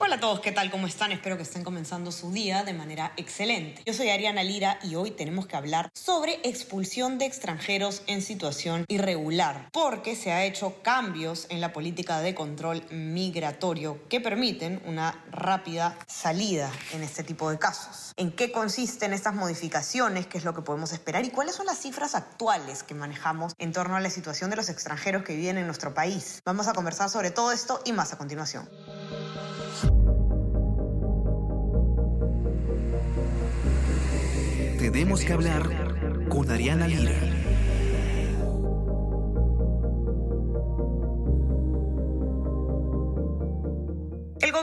Hola a todos, ¿qué tal? ¿Cómo están? Espero que estén comenzando su día de manera excelente. Yo soy Ariana Lira y hoy tenemos que hablar sobre expulsión de extranjeros en situación irregular, porque se ha hecho cambios en la política de control migratorio que permiten una rápida salida en este tipo de casos. ¿En qué consisten estas modificaciones? ¿Qué es lo que podemos esperar? ¿Y cuáles son las cifras actuales que manejamos en torno a la situación de los extranjeros que viven en nuestro país? Vamos a conversar sobre todo esto y más a continuación. Tenemos que hablar con Ariana Lira.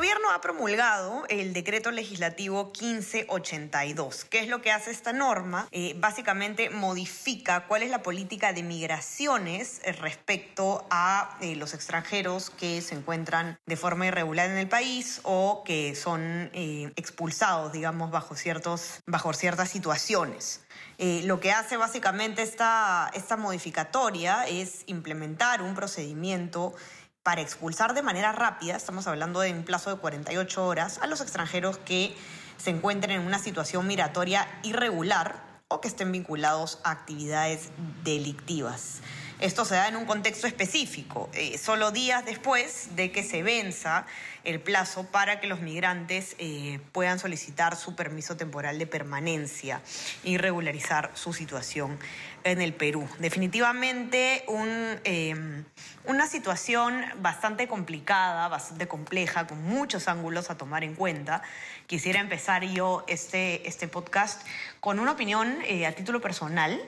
Gobierno ha promulgado el decreto legislativo 1582. ¿Qué es lo que hace esta norma? Eh, básicamente modifica cuál es la política de migraciones eh, respecto a eh, los extranjeros que se encuentran de forma irregular en el país o que son expulsados, digamos, bajo, ciertos, bajo ciertas situaciones. lo que hace básicamente esta, esta modificatoria es implementar un procedimiento para expulsar de manera rápida, estamos hablando de un plazo de 48 horas, a los extranjeros que se encuentren en una situación migratoria irregular o que estén vinculados a actividades delictivas. Esto se da en un contexto específico, eh, solo días después de que se venza el plazo para que los migrantes eh, puedan solicitar su permiso temporal de permanencia y regularizar su situación en el Perú. Definitivamente em, una situación bastante complicada, bastante compleja, con muchos ángulos a tomar en cuenta. Quisiera empezar yo este, este podcast con una opinión eh, a título personal.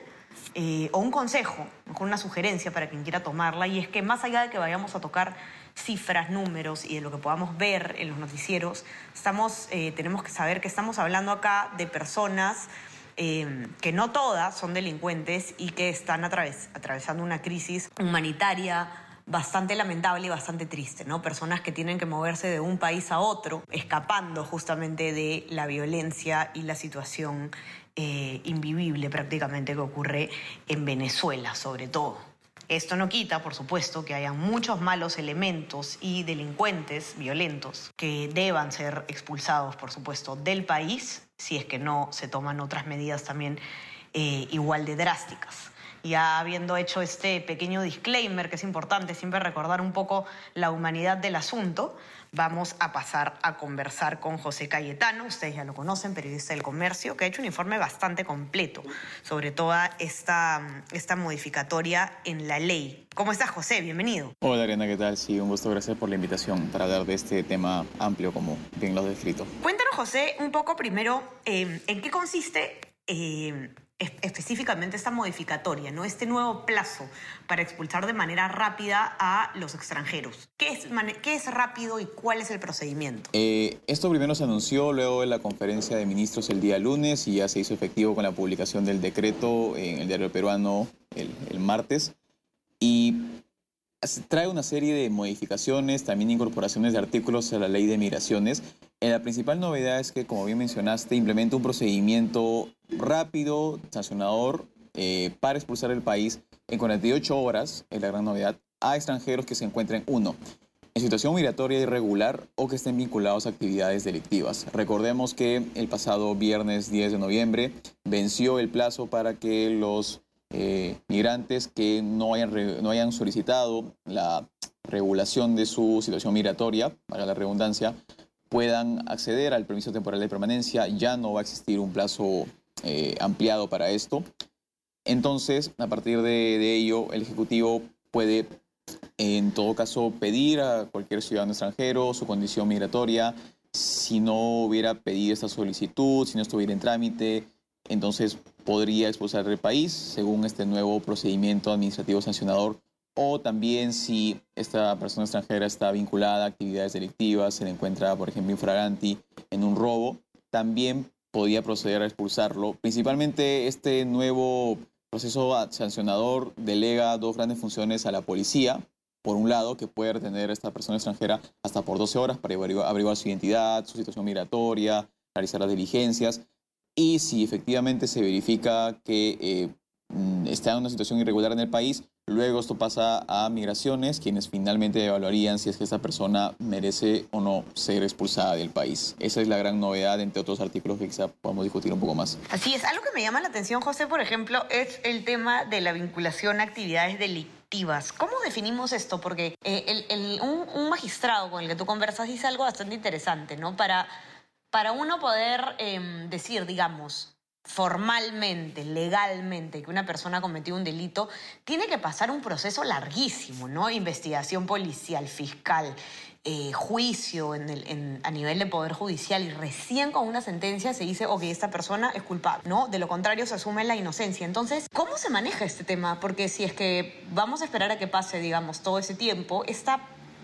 Eh, o un consejo, con una sugerencia para quien quiera tomarla, y es que más allá de que vayamos a tocar cifras, números y de lo que podamos ver en los noticieros, estamos, eh, tenemos que saber que estamos hablando acá de personas eh, que no todas son delincuentes y que están atravesando una crisis humanitaria bastante lamentable y bastante triste, ¿no? Personas que tienen que moverse de un país a otro, escapando justamente de la violencia y la situación eh, invivible prácticamente que ocurre en Venezuela, sobre todo. Esto no quita, por supuesto, que haya muchos malos elementos y delincuentes violentos que deban ser expulsados, por supuesto, del país si es que no se toman otras medidas también eh, igual de drásticas. Ya habiendo hecho este pequeño disclaimer, que es importante siempre recordar un poco la humanidad del asunto, vamos a pasar a conversar con José Cayetano, ustedes ya lo conocen, periodista del comercio, que ha hecho un informe bastante completo sobre toda esta, esta modificatoria en la ley. ¿Cómo estás, José? Bienvenido. Hola, Arena, ¿qué tal? Sí, un gusto, gracias por la invitación para hablar de este tema amplio, como bien lo has descrito. Cuéntanos, José, un poco primero, eh, ¿en qué consiste eh, específicamente esta modificatoria, ¿no? este nuevo plazo para expulsar de manera rápida a los extranjeros. ¿Qué es, rápido y cuál es el procedimiento? Eh, esto primero se anunció luego de la conferencia de ministros el día lunes y ya se hizo efectivo con la publicación del decreto en el diario peruano el martes. Trae una serie de modificaciones, también incorporaciones de artículos a la ley de migraciones. Eh, la principal novedad es que, como bien mencionaste, implementa un procedimiento rápido, sancionador, eh, para expulsar el país en 48 horas, es la gran novedad, a extranjeros que se encuentren, uno, en situación migratoria irregular o que estén vinculados a actividades delictivas. Recordemos que el pasado viernes 10 de noviembre venció el plazo para que los eh, migrantes que no hayan, no hayan solicitado la regulación de su situación migratoria, para la redundancia, puedan acceder al permiso temporal de permanencia. Ya no va a existir un plazo eh, ampliado para esto. Entonces, a partir de, de, ello, el Ejecutivo puede, en todo caso, pedir a cualquier ciudadano extranjero su condición migratoria. Si no hubiera pedido esta solicitud, si no estuviera en trámite, entonces podría expulsar del país según este nuevo procedimiento administrativo sancionador o también si esta persona extranjera está vinculada a actividades delictivas, se le encuentra, por ejemplo, infraganti en un robo, también podría proceder a expulsarlo. Principalmente este nuevo proceso sancionador delega dos grandes funciones a la policía. Por un lado, que puede retener a esta persona extranjera hasta por 12 horas para averiguar su identidad, su situación migratoria, realizar las diligencias y si efectivamente se verifica que eh, mm, está en una situación irregular en el país, luego esto pasa a migraciones, quienes finalmente evaluarían si es que esta persona merece o no ser expulsada del país. Esa es la gran novedad, entre otros artículos que quizá podamos discutir un poco más. Así es, algo que me llama la atención, José, por ejemplo, es el tema de la vinculación a actividades delictivas. ¿Cómo definimos esto? Porque eh, el, un, magistrado con el que tú conversas dice algo bastante interesante, ¿no? Para, para uno poder em, decir, digamos, formalmente, legalmente, que una persona ha cometido un delito, tiene que pasar un proceso larguísimo, ¿no? Investigación policial, fiscal, eh, juicio a nivel de poder judicial y recién con una sentencia se dice, ok, esta persona es culpable, ¿no? De lo contrario se asume la inocencia. Entonces, ¿cómo se maneja este tema? Porque si es que vamos a esperar a que pase, digamos, todo ese tiempo, esta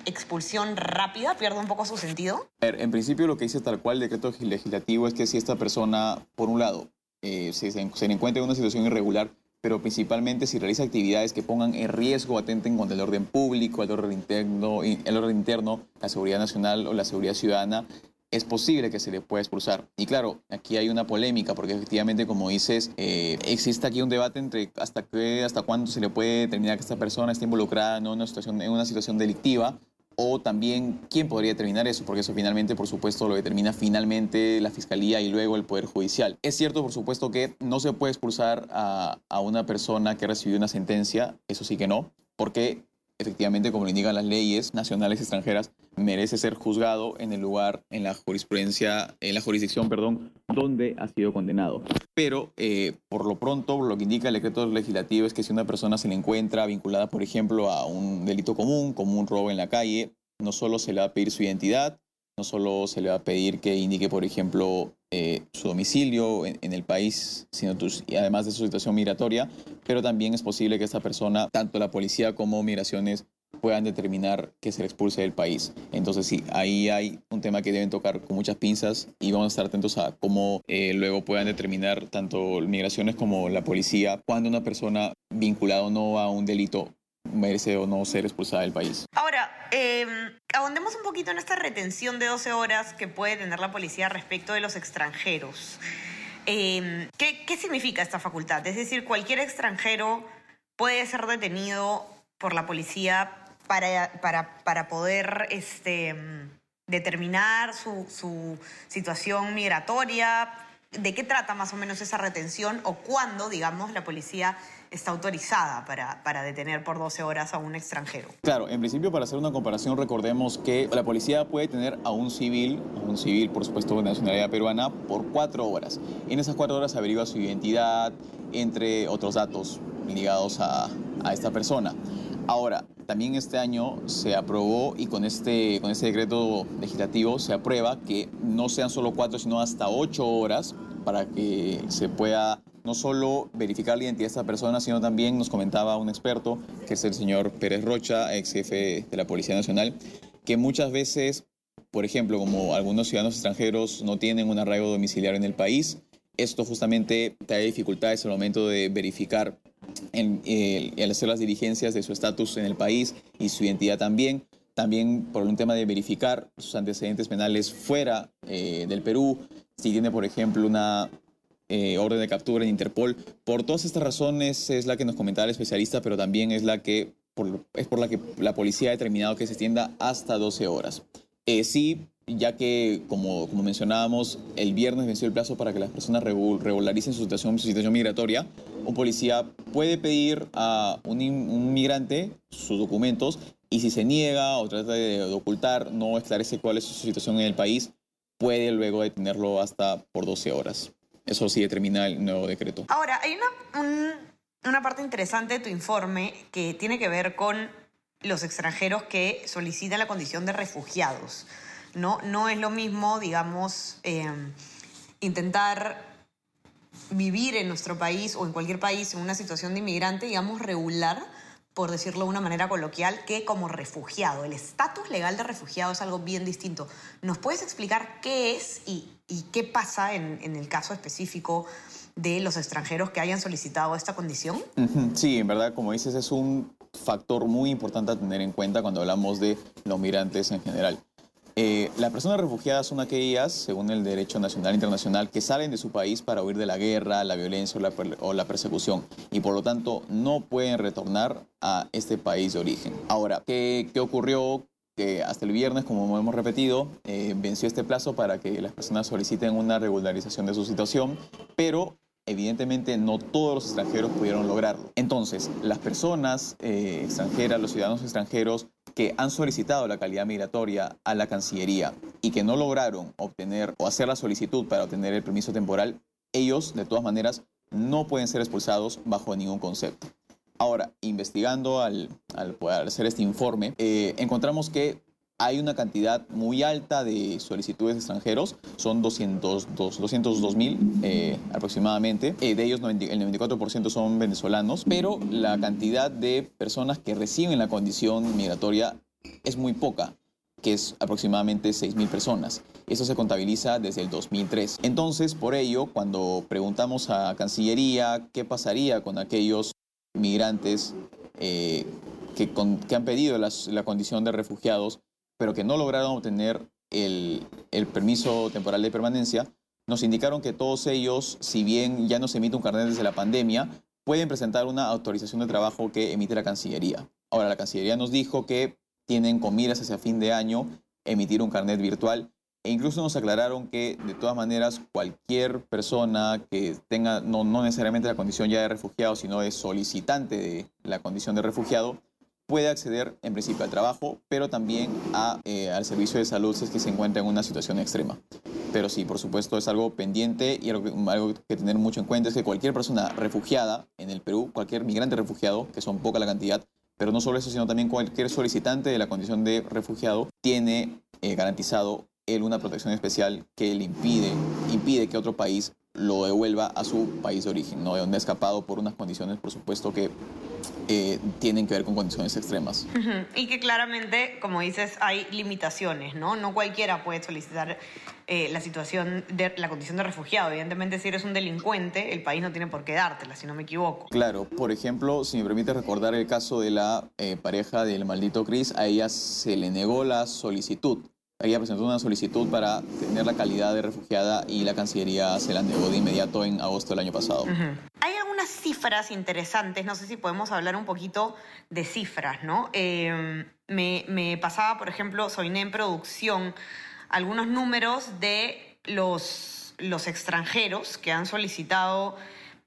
expulsión rápida pierde un poco su sentido? En principio lo que dice tal cual el decreto legislativo es que si esta persona, por un lado, eh, se, se, encuentra en una situación irregular, pero principalmente si realiza actividades que pongan en riesgo, atenten contra el orden público, el orden interno, el orden interno, la seguridad nacional o la seguridad ciudadana, es posible que se le pueda expulsar. Y claro, aquí hay una polémica, porque efectivamente, como dices, eh, existe aquí un debate entre hasta qué, hasta cuándo se le puede determinar que esta persona está involucrada una situación, en una situación delictiva, o también quién podría determinar eso, porque eso finalmente, por supuesto, lo determina finalmente la Fiscalía y luego el Poder Judicial. Es cierto, por supuesto, que no se puede expulsar a, a una persona que recibió una sentencia, eso sí que no, porque efectivamente, como lo indican las leyes nacionales y extranjeras, merece ser juzgado en el lugar, en la jurisprudencia, en la jurisdicción, perdón, donde ha sido condenado. Pero, eh, por lo pronto, lo que indica el decreto legislativo es que si una persona se le encuentra vinculada, por ejemplo, a un delito común, como un robo en la calle, no solo se le va a pedir su identidad, no solo se le va a pedir que indique, por ejemplo, eh, su domicilio en, el país, sino además de su situación migratoria, pero también es posible que esta persona, tanto la policía como migraciones, puedan determinar que se le expulse del país. Entonces sí, ahí hay un tema que deben tocar con muchas pinzas y vamos a estar atentos a cómo eh, luego puedan determinar tanto migraciones como la policía cuando una persona vinculada o no a un delito merece o no ser expulsada del país. Eh, un poquito en esta retención de 12 horas que puede tener la policía respecto de los extranjeros. Em, ¿qué, ¿Qué significa esta facultad? Es decir, cualquier extranjero puede ser detenido por la policía para, para, para poder este, determinar su, su situación migratoria, ¿De qué trata más o menos esa retención o cuándo, digamos, la policía está autorizada para, para, detener por 12 horas a un extranjero? Claro, en principio para hacer una comparación recordemos que la policía puede tener a un civil, un civil por supuesto de nacionalidad peruana, por cuatro horas. En esas cuatro horas averigua su identidad, entre otros datos ligados a, a esta persona. Ahora, también este año se aprobó y con este, con este decreto legislativo se aprueba que no sean solo cuatro, sino hasta ocho horas para que se pueda no solo verificar la identidad de esta persona, sino también nos comentaba un experto, que es el señor Pérez Rocha, ex jefe de la Policía Nacional, que muchas veces, por ejemplo, como algunos ciudadanos extranjeros no tienen un arraigo domiciliario en el país, esto justamente trae dificultades al momento de verificar en, eh, al hacer las diligencias de su estatus en el país y su identidad también. También por un tema de verificar sus antecedentes penales fuera eh, del Perú, si tiene, por ejemplo, una eh, orden de captura en Interpol. Por todas estas razones es la que nos comentaba el especialista, pero también es la que es por la que la policía ha determinado que se extienda hasta 12 horas. sí, ya que, como, mencionábamos, el viernes venció el plazo para que las personas regularicen su situación, migratoria, un policía puede pedir a un, migrante sus documentos y si se niega o trata de, ocultar, no esclarece cuál es su situación en el país, puede luego detenerlo hasta por 12 horas. Eso sí determina el nuevo decreto. Ahora, hay una parte interesante de tu informe que tiene que ver con los extranjeros que solicitan la condición de refugiados. ¿No? No es lo mismo, digamos, em, intentar vivir en nuestro país o en cualquier país en una situación de inmigrante, digamos, regular, por decirlo de una manera coloquial, que como refugiado. El estatus legal de refugiado es algo bien distinto. ¿Nos puedes explicar qué es y, qué pasa en, en, el caso específico de los extranjeros que hayan solicitado esta condición? Sí, en verdad, como dices, es un factor muy importante a tener en cuenta cuando hablamos de los migrantes en general. Eh, las personas refugiadas son aquellas, según el derecho nacional e internacional, que salen de su país para huir de la guerra, la violencia o la, persecución y por lo tanto no pueden retornar a este país de origen. Ahora, ¿qué, qué ocurrió? Que hasta el viernes, como hemos repetido, eh, venció este plazo para que las personas soliciten una regularización de su situación, pero evidentemente no todos los extranjeros pudieron lograrlo. Entonces, las personas eh, extranjeras, los ciudadanos extranjeros que han solicitado la calidad migratoria a la Cancillería y que no lograron obtener o hacer la solicitud para obtener el permiso temporal, ellos, de todas maneras, no pueden ser expulsados bajo ningún concepto. Ahora, investigando al, al poder hacer este informe, eh, encontramos que hay una cantidad muy alta de solicitudes de extranjeros, son 202 mil eh, aproximadamente, eh, de ellos el 94% son venezolanos, pero la cantidad de personas que reciben la condición migratoria es muy poca que es aproximadamente 6.000 personas. Eso se contabiliza desde el 2003. Entonces, por ello, cuando preguntamos a Cancillería qué pasaría con aquellos migrantes eh, que, han pedido la condición de refugiados, pero que no lograron obtener el, permiso temporal de permanencia, nos indicaron que todos ellos, si bien ya no se emite un carnet desde la pandemia, pueden presentar una autorización de trabajo que emite la Cancillería. Ahora, la Cancillería nos dijo que tienen con miras hacia fin de año emitir un carnet virtual e incluso nos aclararon que de todas maneras cualquier persona que tenga no, no necesariamente la condición ya de refugiado, sino de solicitante de la condición de refugiado, puede acceder en principio al trabajo, pero también a, eh, al servicio de salud si es que se encuentra en una situación extrema. Pero sí, por supuesto, es algo pendiente y algo, algo que tener mucho en cuenta es que cualquier persona refugiada en el Perú, cualquier migrante refugiado, que son poca la cantidad, pero no solo eso, sino también cualquier solicitante de la condición de refugiado, tiene eh, garantizado él una protección especial que le impide, impide que otro país lo devuelva a su país de origen, ¿no? de donde ha escapado por unas condiciones, por supuesto, que eh, tienen que ver con condiciones extremas. Y que claramente, como dices, hay limitaciones, ¿no? No cualquiera puede solicitar eh, la situación de la condición de refugiado. Evidentemente, si eres un delincuente, el país no tiene por qué dártela, si no me equivoco. Claro, por ejemplo, si me permite recordar el caso de la eh, pareja del maldito Chris, a ella se le negó la solicitud ella presentó una solicitud para tener la calidad de refugiada y la Cancillería se la negó de inmediato en agosto del año pasado. Hay algunas cifras interesantes, no sé si podemos hablar un poquito de cifras, ¿no? Em, me, pasaba, por ejemplo, Soiné en producción, algunos números de los, los extranjeros que han solicitado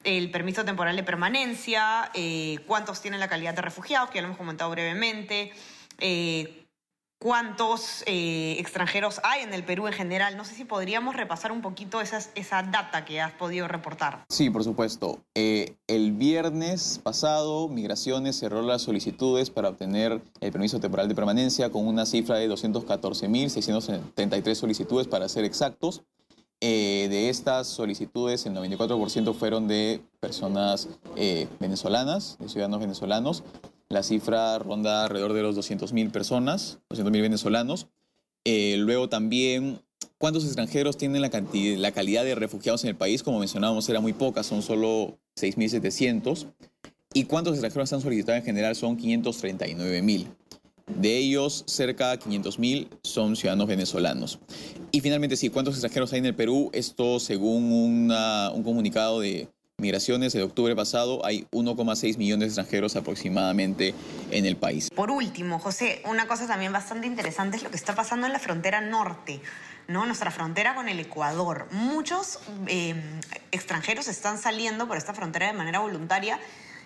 el permiso temporal de permanencia, eh, cuántos tienen la calidad de refugiados, que ya lo hemos comentado brevemente, eh, cuántos eh, extranjeros hay en el Perú en general. No sé si podríamos repasar un poquito esas, esa data que has podido reportar. Sí, por supuesto. Eh, el viernes pasado, Migraciones cerró las solicitudes para obtener el permiso temporal de permanencia con una cifra de 214.673 solicitudes para ser exactos. Eh, de estas solicitudes, el 94% fueron de personas venezolanas, de ciudadanos venezolanos. La cifra ronda alrededor de los 200.000 personas, 200.000 venezolanos. Eh, luego también, ¿cuántos extranjeros tienen la, cantidad, la calidad de refugiados en el país? Como mencionábamos, era muy poca, son solo 6.700. ¿Y cuántos extranjeros han solicitado en general? Son 539.000. De ellos, cerca de 500.000 son ciudadanos venezolanos. Y finalmente, sí, ¿cuántos extranjeros hay en el Perú? Esto según un comunicado de migraciones de octubre pasado hay 1,6 millones de extranjeros aproximadamente en el país. Por último, José, una cosa también bastante interesante es lo que está pasando en la frontera norte. ¿no? Nuestra frontera con el Ecuador. Muchos em, extranjeros están saliendo por esta frontera de manera voluntaria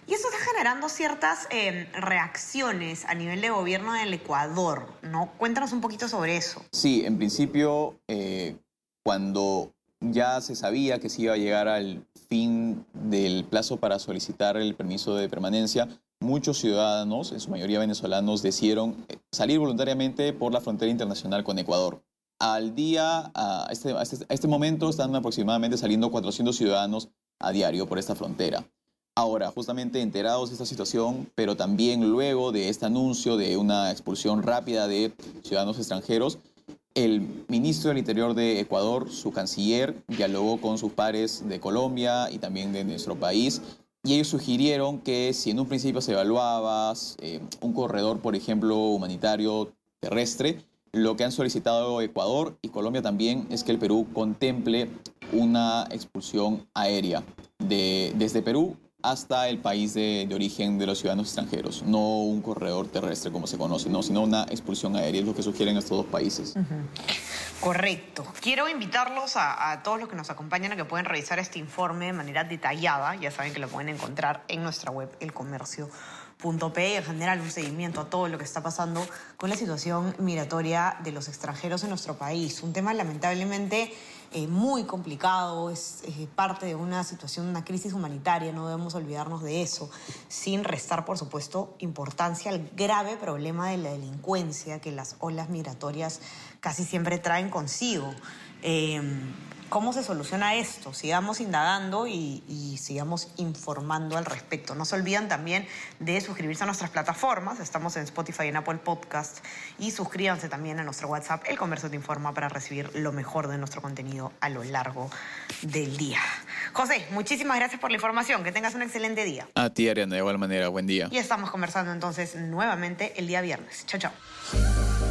y eso está generando ciertas em, reacciones a nivel de gobierno del Ecuador, ¿no? Cuéntanos un poquito sobre eso. Sí, en principio, eh, cuando ya se sabía que se iba a llegar al fin del plazo para solicitar el permiso de permanencia, muchos ciudadanos, en su mayoría venezolanos, decidieron eh, salir voluntariamente por la frontera internacional con Ecuador. Al día, a este, este, este momento, están aproximadamente saliendo 400 ciudadanos a diario por esta frontera. Ahora, justamente enterados de esta situación, pero también luego de este anuncio de una expulsión rápida de ciudadanos extranjeros, el ministro del Interior de Ecuador, su canciller, dialogó con sus pares de Colombia y también de nuestro país y ellos sugirieron que si en un principio se evaluaba eh, un corredor, por ejemplo, humanitario terrestre, Lo que han solicitado Ecuador y Colombia también es que el Perú contemple una expulsión aérea de, desde Perú hasta el país de, de, origen de los ciudadanos extranjeros, no un corredor terrestre como se conoce, no, sino una expulsión aérea, es lo que sugieren estos dos países. Correcto. Quiero invitarlos a, a, todos los que nos acompañan a que pueden revisar este informe de manera detallada, ya saben que lo pueden encontrar en nuestra web, El Comercio .pe en general un seguimiento a todo lo que está pasando con la situación migratoria de los extranjeros en nuestro país. Un tema lamentablemente eh, muy complicado, es eh, parte de una situación, una crisis humanitaria, no debemos olvidarnos de eso, sin restar, por supuesto, importancia al grave problema de la delincuencia que las olas migratorias casi siempre traen consigo. Eh, ¿Cómo se soluciona esto? Sigamos indagando y, y, sigamos informando al respecto. No se olviden también de suscribirse a nuestras plataformas. Estamos en Spotify y en Apple Podcast. Y suscríbanse también a nuestro WhatsApp, El Comercio Te Informa, para recibir lo mejor de nuestro contenido a lo largo del día. José, muchísimas gracias por la información. Que tengas un excelente día. A ti, Ariana, de igual manera. Buen día. Y estamos conversando entonces nuevamente el día viernes. Chao, chao.